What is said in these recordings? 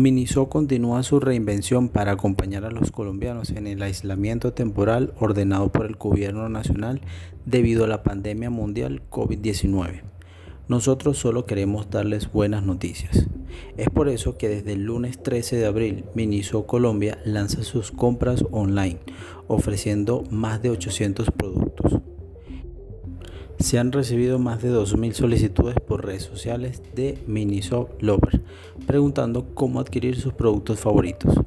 Miniso continúa su reinvención para acompañar a los colombianos en el aislamiento temporal ordenado por el gobierno nacional debido a la pandemia mundial COVID-19. Nosotros solo queremos darles buenas noticias. Es por eso que desde el lunes 13 de abril Miniso Colombia lanza sus compras online, ofreciendo más de 800 productos. Se han recibido más de 2.000 solicitudes por redes sociales de Miniso Lover, preguntando cómo adquirir sus productos favoritos.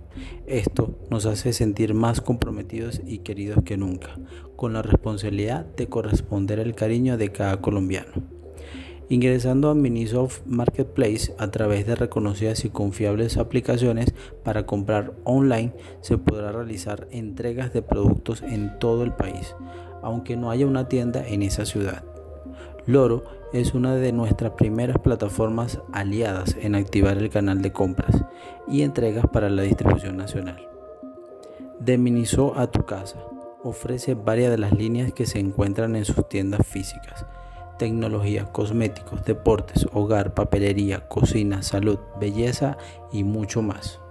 Esto nos hace sentir más comprometidos y queridos que nunca, con la responsabilidad de corresponder al cariño de cada colombiano. Ingresando a Minisoft Marketplace a través de reconocidas y confiables aplicaciones para comprar online, se podrá realizar entregas de productos en todo el país aunque no haya una tienda en esa ciudad. Loro es una de nuestras primeras plataformas aliadas en activar el canal de compras y entregas para la distribución nacional. De Miniso a tu casa ofrece varias de las líneas que se encuentran en sus tiendas físicas. Tecnología, cosméticos, deportes, hogar, papelería, cocina, salud, belleza y mucho más.